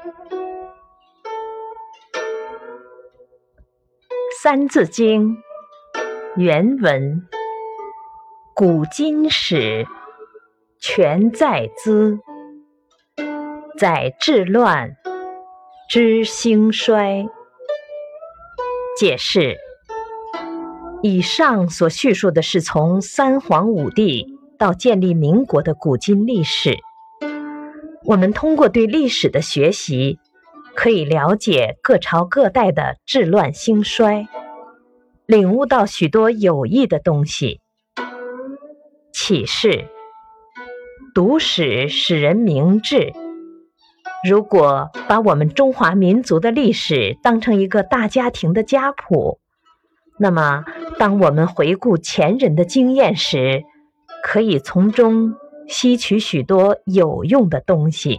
《三字经》原文：古今史全在兹，载治乱知兴衰。解释：以上所叙述的是从三皇五帝到建立民国的古今历史。我们通过对历史的学习。可以了解各朝各代的治乱兴衰，领悟到许多有益的东西。启示：读史使人明智。如果把我们中华民族的历史当成一个大家庭的家谱，那么当我们回顾前人的经验时，可以从中吸取许多有用的东西。